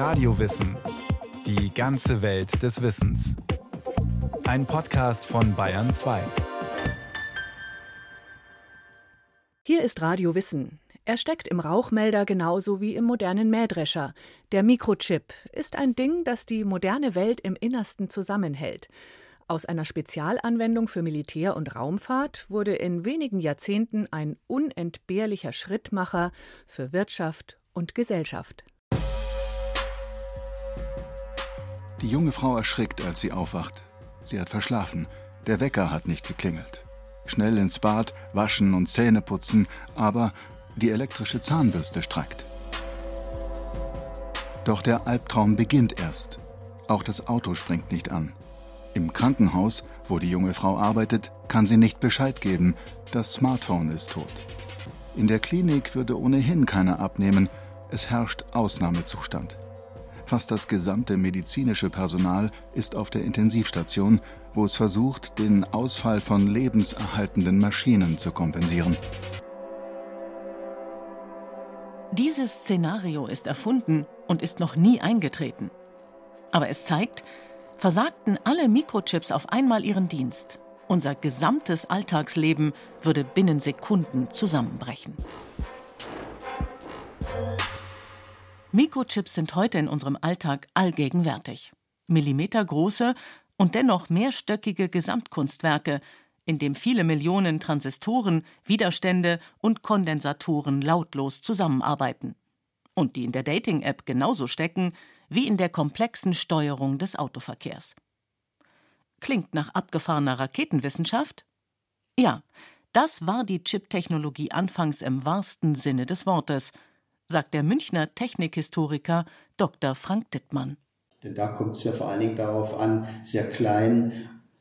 Radiowissen. Die ganze Welt des Wissens. Ein Podcast von Bayern 2. Hier ist Radio Wissen. Er steckt im Rauchmelder genauso wie im modernen Mähdrescher. Der Mikrochip ist ein Ding, das die moderne Welt im Innersten zusammenhält. Aus einer Spezialanwendung für Militär und Raumfahrt wurde in wenigen Jahrzehnten ein unentbehrlicher Schrittmacher für Wirtschaft und Gesellschaft. Die junge Frau erschrickt, als sie aufwacht. Sie hat verschlafen. Der Wecker hat nicht geklingelt. Schnell ins Bad, waschen und Zähne putzen, aber die elektrische Zahnbürste streikt. Doch der Albtraum beginnt erst. Auch das Auto springt nicht an. Im Krankenhaus, wo die junge Frau arbeitet, kann sie nicht Bescheid geben, das Smartphone ist tot. In der Klinik würde ohnehin keiner abnehmen, es herrscht Ausnahmezustand. Fast das gesamte medizinische Personal ist auf der Intensivstation, wo es versucht, den Ausfall von lebenserhaltenden Maschinen zu kompensieren. Dieses Szenario ist erfunden und ist noch nie eingetreten. Aber es zeigt, versagten alle Mikrochips auf einmal ihren Dienst. Unser gesamtes Alltagsleben würde binnen Sekunden zusammenbrechen. Mikrochips sind heute in unserem Alltag allgegenwärtig. Millimetergroße und dennoch mehrstöckige Gesamtkunstwerke, in dem viele Millionen Transistoren, Widerstände und Kondensatoren lautlos zusammenarbeiten. Und die in der Dating-App genauso stecken wie in der komplexen Steuerung des Autoverkehrs. Klingt nach abgefahrener Raketenwissenschaft? Ja, das war die Chip-Technologie anfangs im wahrsten Sinne des Wortes, sagt der Münchner Technikhistoriker Dr. Frank Dittmann. Denn da kommt es ja vor allen Dingen darauf an, sehr klein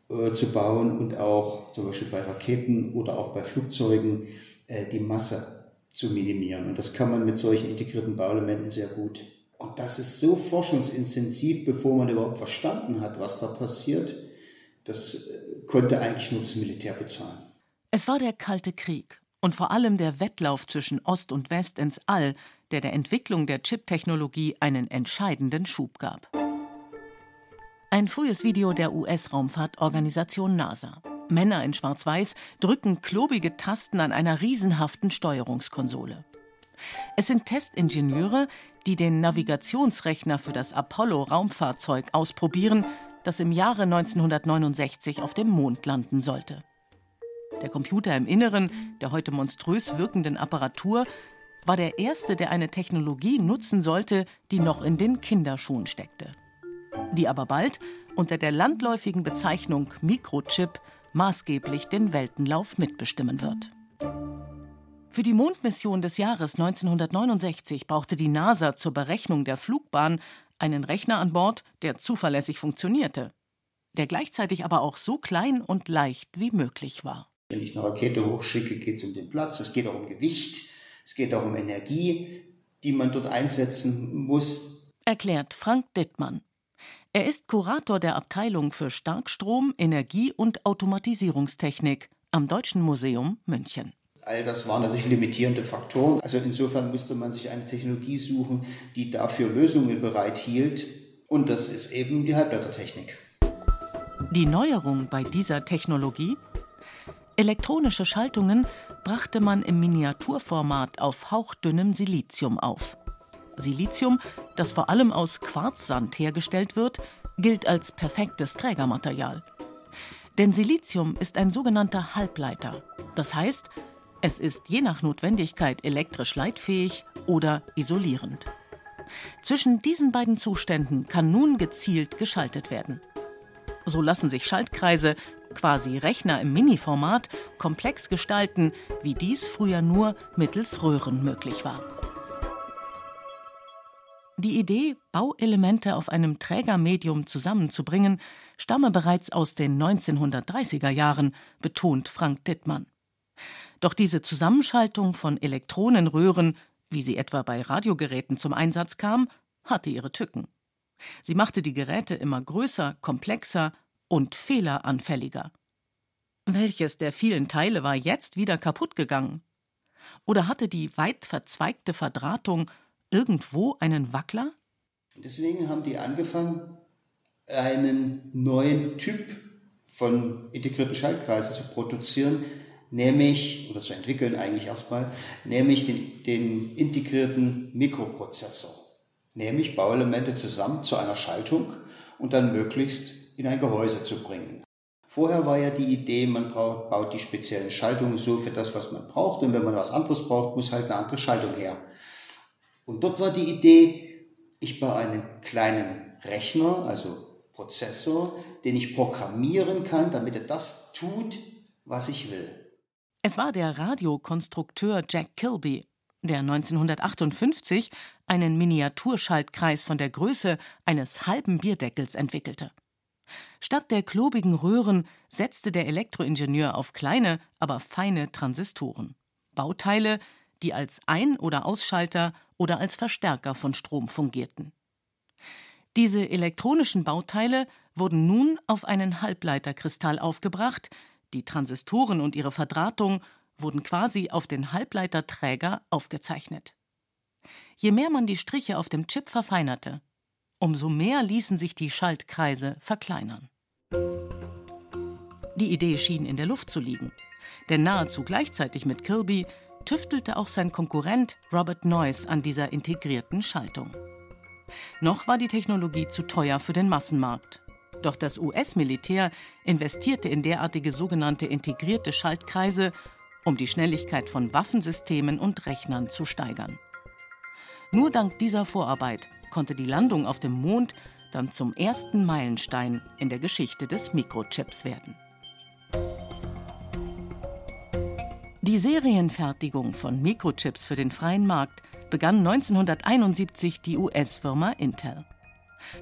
äh, zu bauen und auch zum Beispiel bei Raketen oder auch bei Flugzeugen äh, die Masse zu minimieren. Und das kann man mit solchen integrierten Bauelementen sehr gut. Und das ist so forschungsintensiv, bevor man überhaupt verstanden hat, was da passiert. Das äh, konnte eigentlich nur das Militär bezahlen. Es war der Kalte Krieg und vor allem der Wettlauf zwischen Ost und West ins All, der der Entwicklung der Chip-Technologie einen entscheidenden Schub gab. Ein frühes Video der US-Raumfahrtorganisation NASA. Männer in Schwarz-Weiß drücken klobige Tasten an einer riesenhaften Steuerungskonsole. Es sind Testingenieure, die den Navigationsrechner für das Apollo-Raumfahrzeug ausprobieren, das im Jahre 1969 auf dem Mond landen sollte. Der Computer im Inneren der heute monströs wirkenden Apparatur war der erste, der eine Technologie nutzen sollte, die noch in den Kinderschuhen steckte die aber bald unter der landläufigen Bezeichnung Mikrochip maßgeblich den Weltenlauf mitbestimmen wird. Für die Mondmission des Jahres 1969 brauchte die NASA zur Berechnung der Flugbahn einen Rechner an Bord, der zuverlässig funktionierte, der gleichzeitig aber auch so klein und leicht wie möglich war. Wenn ich eine Rakete hochschicke, geht es um den Platz, es geht auch um Gewicht, es geht auch um Energie, die man dort einsetzen muss. Erklärt Frank Dittmann. Er ist Kurator der Abteilung für Starkstrom, Energie und Automatisierungstechnik am Deutschen Museum München. All das waren natürlich limitierende Faktoren. Also insofern musste man sich eine Technologie suchen, die dafür Lösungen bereithielt. Und das ist eben die Halbblättertechnik. Die Neuerung bei dieser Technologie? Elektronische Schaltungen brachte man im Miniaturformat auf hauchdünnem Silizium auf. Silizium, das vor allem aus Quarzsand hergestellt wird, gilt als perfektes Trägermaterial. Denn Silizium ist ein sogenannter Halbleiter. Das heißt, es ist je nach Notwendigkeit elektrisch leitfähig oder isolierend. Zwischen diesen beiden Zuständen kann nun gezielt geschaltet werden. So lassen sich Schaltkreise, quasi Rechner im Mini-Format, komplex gestalten, wie dies früher nur mittels Röhren möglich war. Die Idee, Bauelemente auf einem Trägermedium zusammenzubringen, stamme bereits aus den 1930er Jahren, betont Frank Dittmann. Doch diese Zusammenschaltung von Elektronenröhren, wie sie etwa bei Radiogeräten zum Einsatz kam, hatte ihre Tücken. Sie machte die Geräte immer größer, komplexer und fehleranfälliger. Welches der vielen Teile war jetzt wieder kaputt gegangen? Oder hatte die weit verzweigte Verdrahtung irgendwo einen Wackler? Deswegen haben die angefangen, einen neuen Typ von integrierten Schaltkreisen zu produzieren, nämlich, oder zu entwickeln eigentlich erstmal, nämlich den, den integrierten Mikroprozessor. Nämlich Bauelemente zusammen zu einer Schaltung und dann möglichst in ein Gehäuse zu bringen. Vorher war ja die Idee, man braucht, baut die speziellen Schaltungen so für das, was man braucht. Und wenn man was anderes braucht, muss halt eine andere Schaltung her. Und dort war die Idee, ich baue einen kleinen Rechner, also Prozessor, den ich programmieren kann, damit er das tut, was ich will. Es war der Radiokonstrukteur Jack Kilby, der 1958 einen Miniaturschaltkreis von der Größe eines halben Bierdeckels entwickelte. Statt der klobigen Röhren setzte der Elektroingenieur auf kleine, aber feine Transistoren. Bauteile, die als Ein- oder Ausschalter oder als Verstärker von Strom fungierten. Diese elektronischen Bauteile wurden nun auf einen Halbleiterkristall aufgebracht, die Transistoren und ihre Verdrahtung wurden quasi auf den Halbleiterträger aufgezeichnet. Je mehr man die Striche auf dem Chip verfeinerte, umso mehr ließen sich die Schaltkreise verkleinern. Die Idee schien in der Luft zu liegen, denn nahezu gleichzeitig mit Kilby tüftelte auch sein Konkurrent Robert Noyce an dieser integrierten Schaltung. Noch war die Technologie zu teuer für den Massenmarkt. Doch das US-Militär investierte in derartige sogenannte integrierte Schaltkreise, um die Schnelligkeit von Waffensystemen und Rechnern zu steigern. Nur dank dieser Vorarbeit konnte die Landung auf dem Mond dann zum ersten Meilenstein in der Geschichte des Mikrochips werden. Die Serienfertigung von Mikrochips für den freien Markt begann 1971 die US-Firma Intel.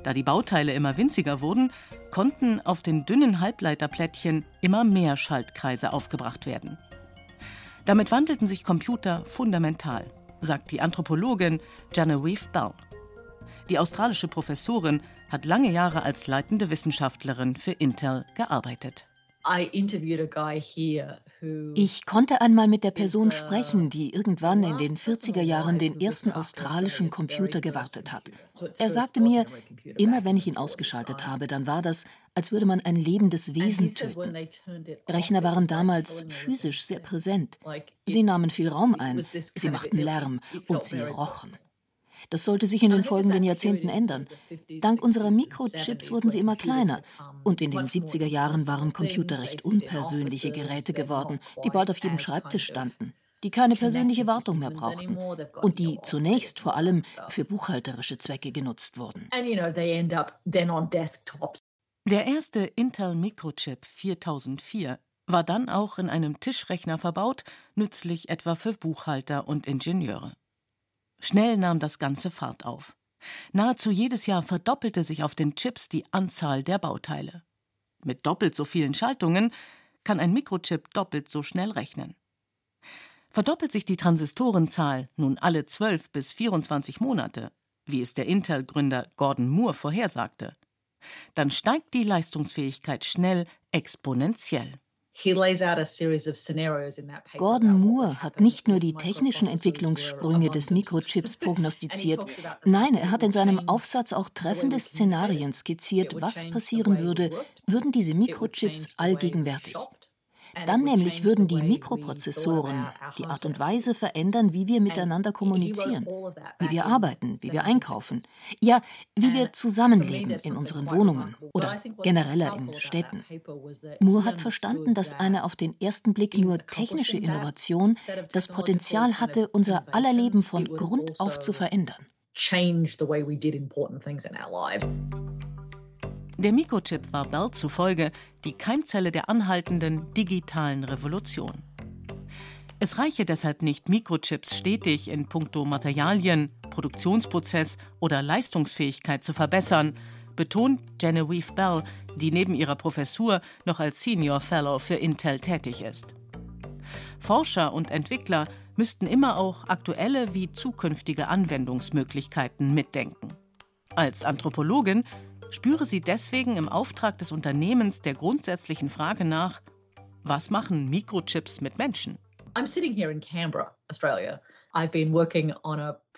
Da die Bauteile immer winziger wurden, konnten auf den dünnen Halbleiterplättchen immer mehr Schaltkreise aufgebracht werden. Damit wandelten sich Computer fundamental, sagt die Anthropologin Genevieve Bell. Die australische Professorin hat lange Jahre als leitende Wissenschaftlerin für Intel gearbeitet. Ich konnte einmal mit der Person sprechen, die irgendwann in den 40er Jahren den ersten australischen Computer gewartet hat. Er sagte mir, immer wenn ich ihn ausgeschaltet habe, dann war das, als würde man ein lebendes Wesen töten. Rechner waren damals physisch sehr präsent. Sie nahmen viel Raum ein, sie machten Lärm und sie rochen. Das sollte sich in den folgenden Jahrzehnten ändern. Dank unserer Mikrochips wurden sie immer kleiner. Und in den 70er Jahren waren Computer recht unpersönliche Geräte geworden, die bald auf jedem Schreibtisch standen, die keine persönliche Wartung mehr brauchten und die zunächst vor allem für buchhalterische Zwecke genutzt wurden. Der erste Intel Microchip 4004 war dann auch in einem Tischrechner verbaut, nützlich etwa für Buchhalter und Ingenieure. Schnell nahm das Ganze Fahrt auf. Nahezu jedes Jahr verdoppelte sich auf den Chips die Anzahl der Bauteile. Mit doppelt so vielen Schaltungen kann ein Mikrochip doppelt so schnell rechnen. Verdoppelt sich die Transistorenzahl nun alle 12 bis 24 Monate, wie es der Intel-Gründer Gordon Moore vorhersagte, dann steigt die Leistungsfähigkeit schnell exponentiell. Gordon Moore hat nicht nur die technischen Entwicklungssprünge des Mikrochips prognostiziert, nein, er hat in seinem Aufsatz auch treffende Szenarien skizziert, was passieren würde, würden diese Mikrochips allgegenwärtig. Dann nämlich würden die Mikroprozessoren die Art und Weise verändern, wie wir miteinander kommunizieren, wie wir arbeiten, wie wir einkaufen, ja, wie wir zusammenleben in unseren Wohnungen oder genereller in Städten. Moore hat verstanden, dass eine auf den ersten Blick nur technische Innovation das Potenzial hatte, unser aller Leben von Grund auf zu verändern. Change the way we did important things in our lives. Der Mikrochip war Bell zufolge die Keimzelle der anhaltenden digitalen Revolution. Es reiche deshalb nicht, Mikrochips stetig in puncto Materialien, Produktionsprozess oder Leistungsfähigkeit zu verbessern, betont Genevieve Bell, die neben ihrer Professur noch als Senior Fellow für Intel tätig ist. Forscher und Entwickler müssten immer auch aktuelle wie zukünftige Anwendungsmöglichkeiten mitdenken. Als Anthropologin spüre sie deswegen im Auftrag des Unternehmens der grundsätzlichen Frage nach, was machen Mikrochips mit Menschen? I'm sitting here in Canberra, Australia.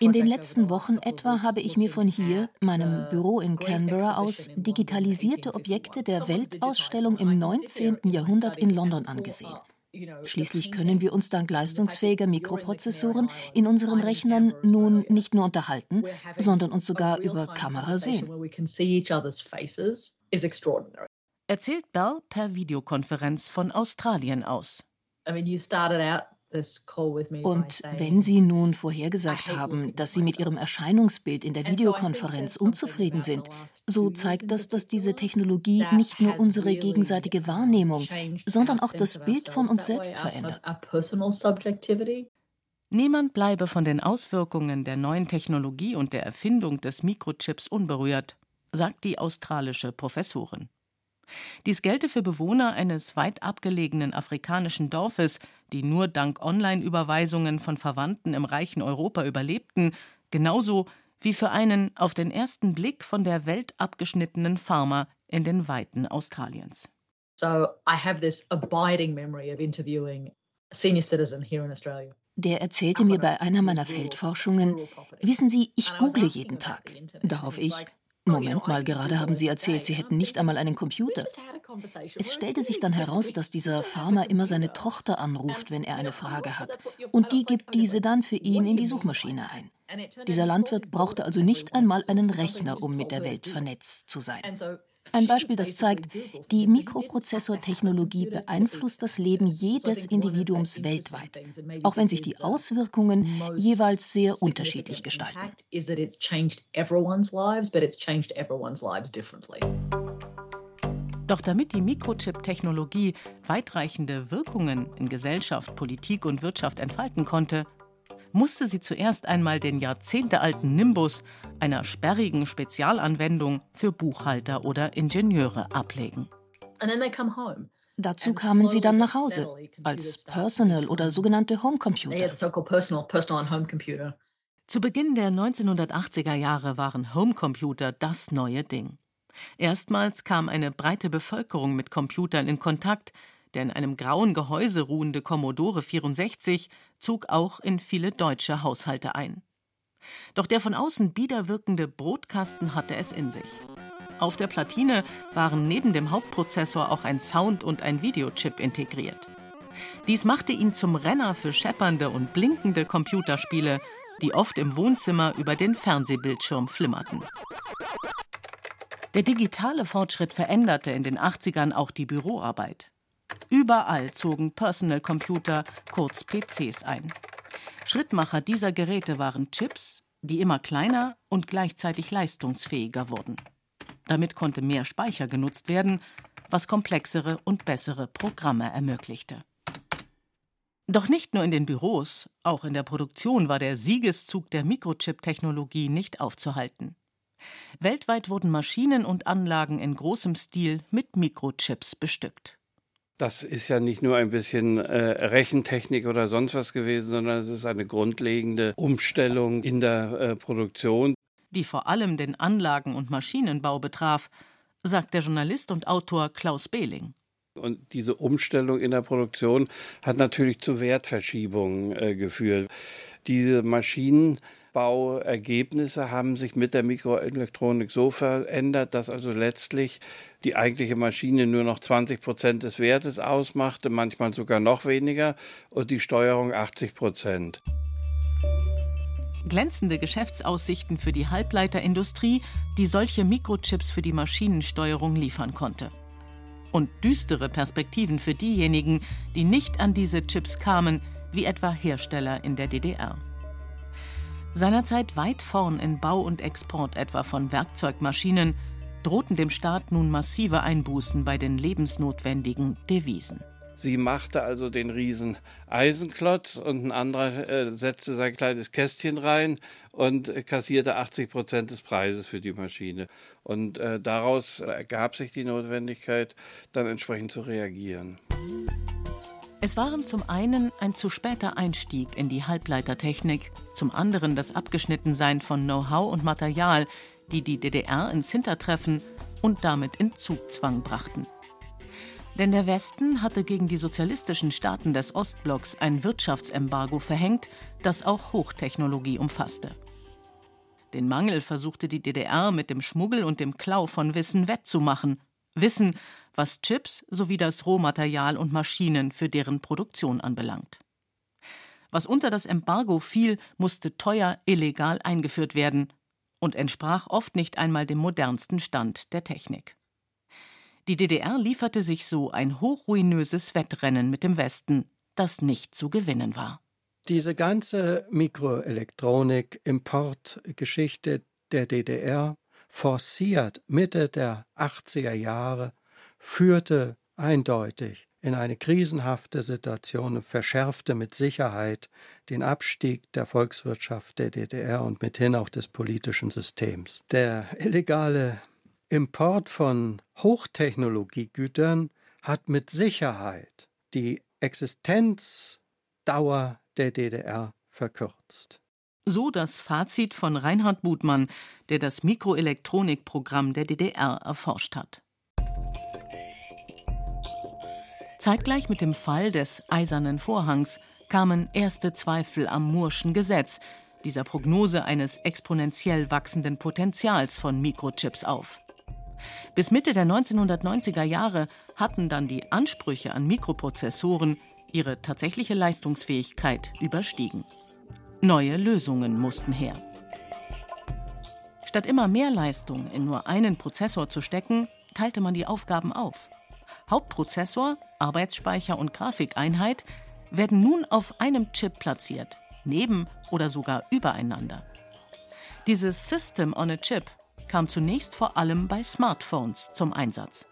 In den letzten Wochen etwa habe ich mir von hier, meinem Büro in Canberra aus, digitalisierte Objekte der Weltausstellung im 19. Jahrhundert in London angesehen. Schließlich können wir uns dank leistungsfähiger Mikroprozessoren in unseren Rechnern nun nicht nur unterhalten, sondern uns sogar über Kamera sehen. Erzählt Bell per Videokonferenz von Australien aus. Und wenn Sie nun vorhergesagt haben, dass Sie mit Ihrem Erscheinungsbild in der Videokonferenz unzufrieden sind, so zeigt das, dass diese Technologie nicht nur unsere gegenseitige Wahrnehmung, sondern auch das Bild von uns selbst verändert. Niemand bleibe von den Auswirkungen der neuen Technologie und der Erfindung des Mikrochips unberührt, sagt die australische Professorin. Dies gelte für Bewohner eines weit abgelegenen afrikanischen Dorfes, die nur dank Online-Überweisungen von Verwandten im reichen Europa überlebten, genauso wie für einen auf den ersten Blick von der Welt abgeschnittenen Farmer in den Weiten Australiens. So I have this abiding memory of interviewing a senior citizen here in Australia. Der erzählte mir bei einer meiner Feldforschungen, wissen Sie, ich google jeden Tag. Darauf ich, Moment mal, gerade haben Sie erzählt, Sie hätten nicht einmal einen Computer. Es stellte sich dann heraus, dass dieser Farmer immer seine Tochter anruft, wenn er eine Frage hat. Und die gibt diese dann für ihn in die Suchmaschine ein. Dieser Landwirt brauchte also nicht einmal einen Rechner, um mit der Welt vernetzt zu sein. Ein Beispiel, das zeigt, die Mikroprozessortechnologie beeinflusst das Leben jedes Individuums weltweit, auch wenn sich die Auswirkungen jeweils sehr unterschiedlich gestalten. Doch damit die Mikrochip-Technologie weitreichende Wirkungen in Gesellschaft, Politik und Wirtschaft entfalten konnte, musste sie zuerst einmal den jahrzehntealten Nimbus einer sperrigen Spezialanwendung für Buchhalter oder Ingenieure ablegen. Dazu kamen sie dann nach Hause als Personal oder sogenannte Homecomputer. Zu Beginn der 1980er Jahre waren Homecomputer das neue Ding. Erstmals kam eine breite Bevölkerung mit Computern in Kontakt, der in einem grauen Gehäuse ruhende Commodore 64 zog auch in viele deutsche Haushalte ein. Doch der von außen bieder wirkende Brotkasten hatte es in sich. Auf der Platine waren neben dem Hauptprozessor auch ein Sound- und ein Videochip integriert. Dies machte ihn zum Renner für scheppernde und blinkende Computerspiele, die oft im Wohnzimmer über den Fernsehbildschirm flimmerten. Der digitale Fortschritt veränderte in den 80ern auch die Büroarbeit. Überall zogen Personal Computer, kurz PCs ein. Schrittmacher dieser Geräte waren Chips, die immer kleiner und gleichzeitig leistungsfähiger wurden. Damit konnte mehr Speicher genutzt werden, was komplexere und bessere Programme ermöglichte. Doch nicht nur in den Büros, auch in der Produktion war der Siegeszug der Mikrochip-Technologie nicht aufzuhalten. Weltweit wurden Maschinen und Anlagen in großem Stil mit Mikrochips bestückt. Das ist ja nicht nur ein bisschen äh, Rechentechnik oder sonst was gewesen, sondern es ist eine grundlegende Umstellung in der äh, Produktion. Die vor allem den Anlagen- und Maschinenbau betraf, sagt der Journalist und Autor Klaus Behling. Und diese Umstellung in der Produktion hat natürlich zu Wertverschiebungen äh, geführt. Diese Maschinen Bauergebnisse haben sich mit der Mikroelektronik so verändert, dass also letztlich die eigentliche Maschine nur noch 20 Prozent des Wertes ausmachte, manchmal sogar noch weniger, und die Steuerung 80 Prozent. Glänzende Geschäftsaussichten für die Halbleiterindustrie, die solche Mikrochips für die Maschinensteuerung liefern konnte. Und düstere Perspektiven für diejenigen, die nicht an diese Chips kamen, wie etwa Hersteller in der DDR. Seinerzeit weit vorn in Bau und Export etwa von Werkzeugmaschinen, drohten dem Staat nun massive Einbußen bei den lebensnotwendigen Devisen. Sie machte also den riesen Eisenklotz und ein anderer äh, setzte sein kleines Kästchen rein und kassierte 80 Prozent des Preises für die Maschine. Und äh, daraus ergab sich die Notwendigkeit, dann entsprechend zu reagieren. Es waren zum einen ein zu später Einstieg in die Halbleitertechnik, zum anderen das Abgeschnittensein von Know-how und Material, die die DDR ins Hintertreffen und damit in Zugzwang brachten. Denn der Westen hatte gegen die sozialistischen Staaten des Ostblocks ein Wirtschaftsembargo verhängt, das auch Hochtechnologie umfasste. Den Mangel versuchte die DDR mit dem Schmuggel und dem Klau von Wissen wettzumachen. Wissen, was Chips sowie das Rohmaterial und Maschinen für deren Produktion anbelangt. Was unter das Embargo fiel, musste teuer illegal eingeführt werden und entsprach oft nicht einmal dem modernsten Stand der Technik. Die DDR lieferte sich so ein hochruinöses Wettrennen mit dem Westen, das nicht zu gewinnen war. Diese ganze Mikroelektronik-Importgeschichte der DDR, forciert Mitte der 80er Jahre, führte eindeutig in eine krisenhafte Situation und verschärfte mit Sicherheit den Abstieg der Volkswirtschaft der DDR und mithin auch des politischen Systems. Der illegale Import von Hochtechnologiegütern hat mit Sicherheit die Existenzdauer der DDR verkürzt. So das Fazit von Reinhard Budmann, der das Mikroelektronikprogramm der DDR erforscht hat. Zeitgleich mit dem Fall des Eisernen Vorhangs kamen erste Zweifel am Murschen Gesetz, dieser Prognose eines exponentiell wachsenden Potenzials von Mikrochips auf. Bis Mitte der 1990er Jahre hatten dann die Ansprüche an Mikroprozessoren ihre tatsächliche Leistungsfähigkeit überstiegen. Neue Lösungen mussten her. Statt immer mehr Leistung in nur einen Prozessor zu stecken, teilte man die Aufgaben auf. Hauptprozessor, Arbeitsspeicher und Grafikeinheit werden nun auf einem Chip platziert, neben oder sogar übereinander. Dieses System on a Chip kam zunächst vor allem bei Smartphones zum Einsatz.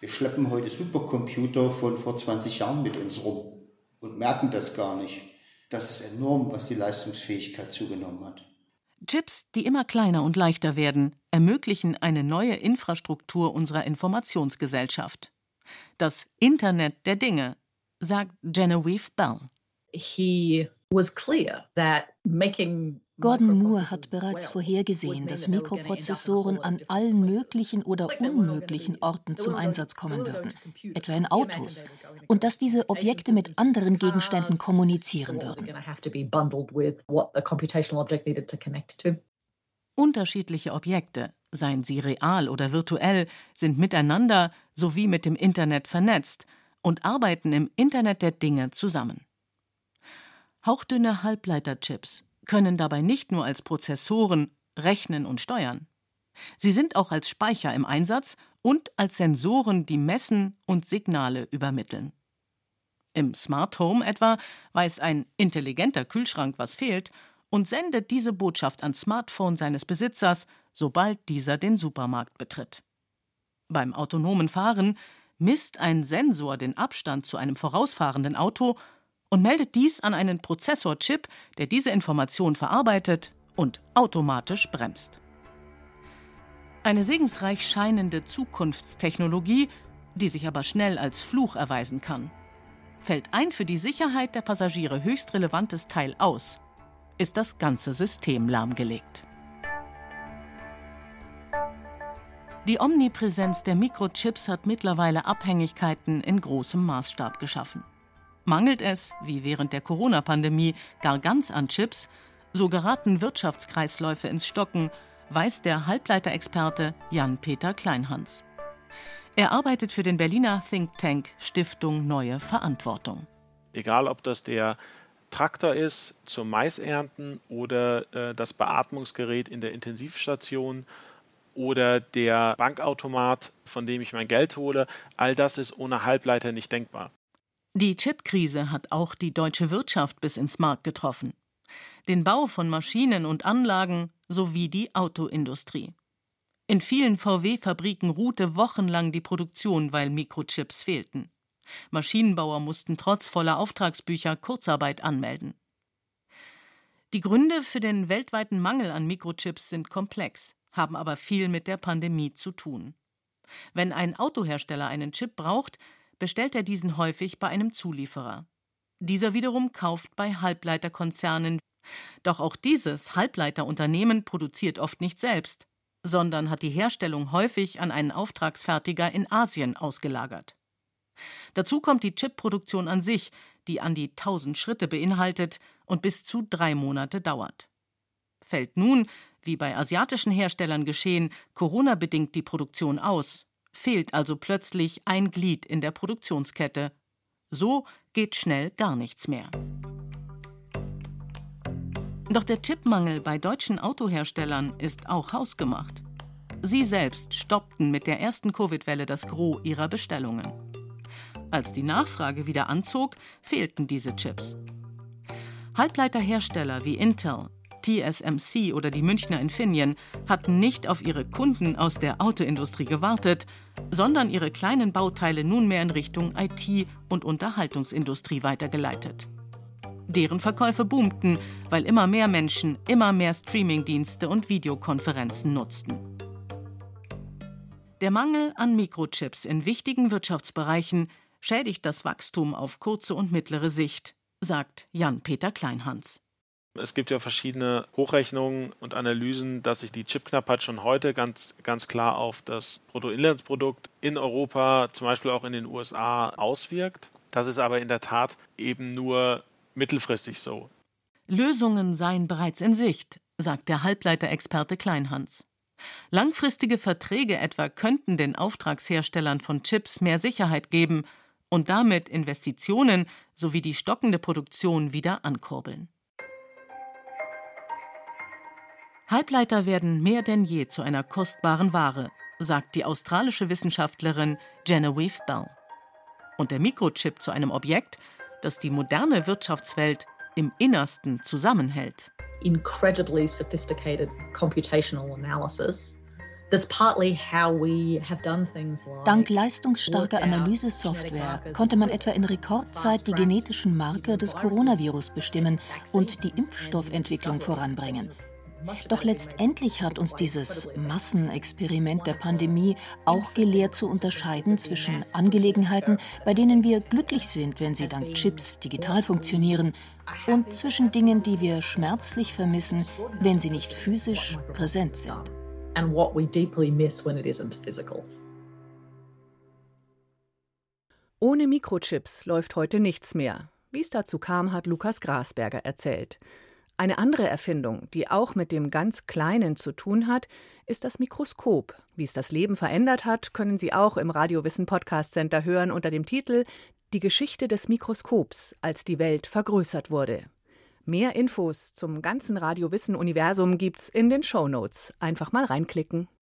Wir schleppen heute Supercomputer von vor 20 Jahren mit uns rum und merken das gar nicht. Das ist enorm, was die Leistungsfähigkeit zugenommen hat. Chips, die immer kleiner und leichter werden, ermöglichen eine neue Infrastruktur unserer Informationsgesellschaft. Das Internet der Dinge, sagt Genevieve Bell. He was clear that making Gordon Moore hat bereits vorhergesehen, dass Mikroprozessoren an allen möglichen oder unmöglichen Orten zum Einsatz kommen würden, etwa in Autos, und dass diese Objekte mit anderen Gegenständen kommunizieren würden. Unterschiedliche Objekte, seien sie real oder virtuell, sind miteinander sowie mit dem Internet vernetzt und arbeiten im Internet der Dinge zusammen. Hauchdünne Halbleiterchips können dabei nicht nur als Prozessoren rechnen und steuern. Sie sind auch als Speicher im Einsatz und als Sensoren, die messen und Signale übermitteln. Im Smart Home etwa weiß ein intelligenter Kühlschrank, was fehlt, und sendet diese Botschaft ans Smartphone seines Besitzers, sobald dieser den Supermarkt betritt. Beim autonomen Fahren misst ein Sensor den Abstand zu einem vorausfahrenden Auto und meldet dies an einen Prozessorchip, der diese Information verarbeitet und automatisch bremst. Eine segensreich scheinende Zukunftstechnologie, die sich aber schnell als Fluch erweisen kann. Fällt ein für die Sicherheit der Passagiere höchst relevantes Teil aus, ist das ganze System lahmgelegt. Die Omnipräsenz der Mikrochips hat mittlerweile Abhängigkeiten in großem Maßstab geschaffen. Mangelt es, wie während der Corona-Pandemie, gar ganz an Chips, so geraten Wirtschaftskreisläufe ins Stocken, weiß der Halbleiterexperte Jan-Peter Kleinhans. Er arbeitet für den Berliner Think Tank Stiftung Neue Verantwortung. Egal, ob das der Traktor ist zum Maisernten oder äh, das Beatmungsgerät in der Intensivstation oder der Bankautomat, von dem ich mein Geld hole, all das ist ohne Halbleiter nicht denkbar. Die Chipkrise hat auch die deutsche Wirtschaft bis ins Mark getroffen. Den Bau von Maschinen und Anlagen sowie die Autoindustrie. In vielen VW-Fabriken ruhte wochenlang die Produktion, weil Mikrochips fehlten. Maschinenbauer mussten trotz voller Auftragsbücher Kurzarbeit anmelden. Die Gründe für den weltweiten Mangel an Mikrochips sind komplex, haben aber viel mit der Pandemie zu tun. Wenn ein Autohersteller einen Chip braucht, bestellt er diesen häufig bei einem Zulieferer. Dieser wiederum kauft bei Halbleiterkonzernen. Doch auch dieses Halbleiterunternehmen produziert oft nicht selbst, sondern hat die Herstellung häufig an einen Auftragsfertiger in Asien ausgelagert. Dazu kommt die Chipproduktion an sich, die an die 1000 Schritte beinhaltet und bis zu drei Monate dauert. Fällt nun, wie bei asiatischen Herstellern geschehen, Corona-bedingt die Produktion aus, fehlt also plötzlich ein Glied in der Produktionskette. So geht schnell gar nichts mehr. Doch der Chipmangel bei deutschen Autoherstellern ist auch hausgemacht. Sie selbst stoppten mit der ersten Covid-Welle das Gros ihrer Bestellungen. Als die Nachfrage wieder anzog, fehlten diese Chips. Halbleiterhersteller wie Intel, TSMC oder die Münchner Infineon hatten nicht auf ihre Kunden aus der Autoindustrie gewartet, sondern ihre kleinen Bauteile nunmehr in Richtung IT- und Unterhaltungsindustrie weitergeleitet. Deren Verkäufe boomten, weil immer mehr Menschen immer mehr Streamingdienste und Videokonferenzen nutzten. Der Mangel an Mikrochips in wichtigen Wirtschaftsbereichen schädigt das Wachstum auf kurze und mittlere Sicht, sagt Jan-Peter Kleinhans. Es gibt ja verschiedene Hochrechnungen und Analysen, dass sich die Chipknappheit schon heute ganz, ganz klar auf das Bruttoinlandsprodukt in Europa, zum Beispiel auch in den USA, auswirkt. Das ist aber in der Tat eben nur mittelfristig so. Lösungen seien bereits in Sicht, sagt der Halbleiterexperte Kleinhans. Langfristige Verträge etwa könnten den Auftragsherstellern von Chips mehr Sicherheit geben und damit Investitionen sowie die stockende Produktion wieder ankurbeln. Halbleiter werden mehr denn je zu einer kostbaren Ware, sagt die australische Wissenschaftlerin Genevieve Bell. Und der Mikrochip zu einem Objekt, das die moderne Wirtschaftswelt im Innersten zusammenhält. Incredibly sophisticated computational analysis Dank leistungsstarker Analysesoftware konnte man etwa in Rekordzeit die genetischen Marker des Coronavirus bestimmen und die Impfstoffentwicklung voranbringen. Doch letztendlich hat uns dieses Massenexperiment der Pandemie auch gelehrt zu unterscheiden zwischen Angelegenheiten, bei denen wir glücklich sind, wenn sie dank Chips digital funktionieren, und zwischen Dingen, die wir schmerzlich vermissen, wenn sie nicht physisch präsent sind. Ohne Mikrochips läuft heute nichts mehr. Wie es dazu kam, hat Lukas Grasberger erzählt. Eine andere Erfindung, die auch mit dem ganz Kleinen zu tun hat, ist das Mikroskop. Wie es das Leben verändert hat, können Sie auch im Radiowissen Podcast Center hören unter dem Titel Die Geschichte des Mikroskops, als die Welt vergrößert wurde. Mehr Infos zum ganzen Radiowissen Universum gibt's in den Show Notes. Einfach mal reinklicken.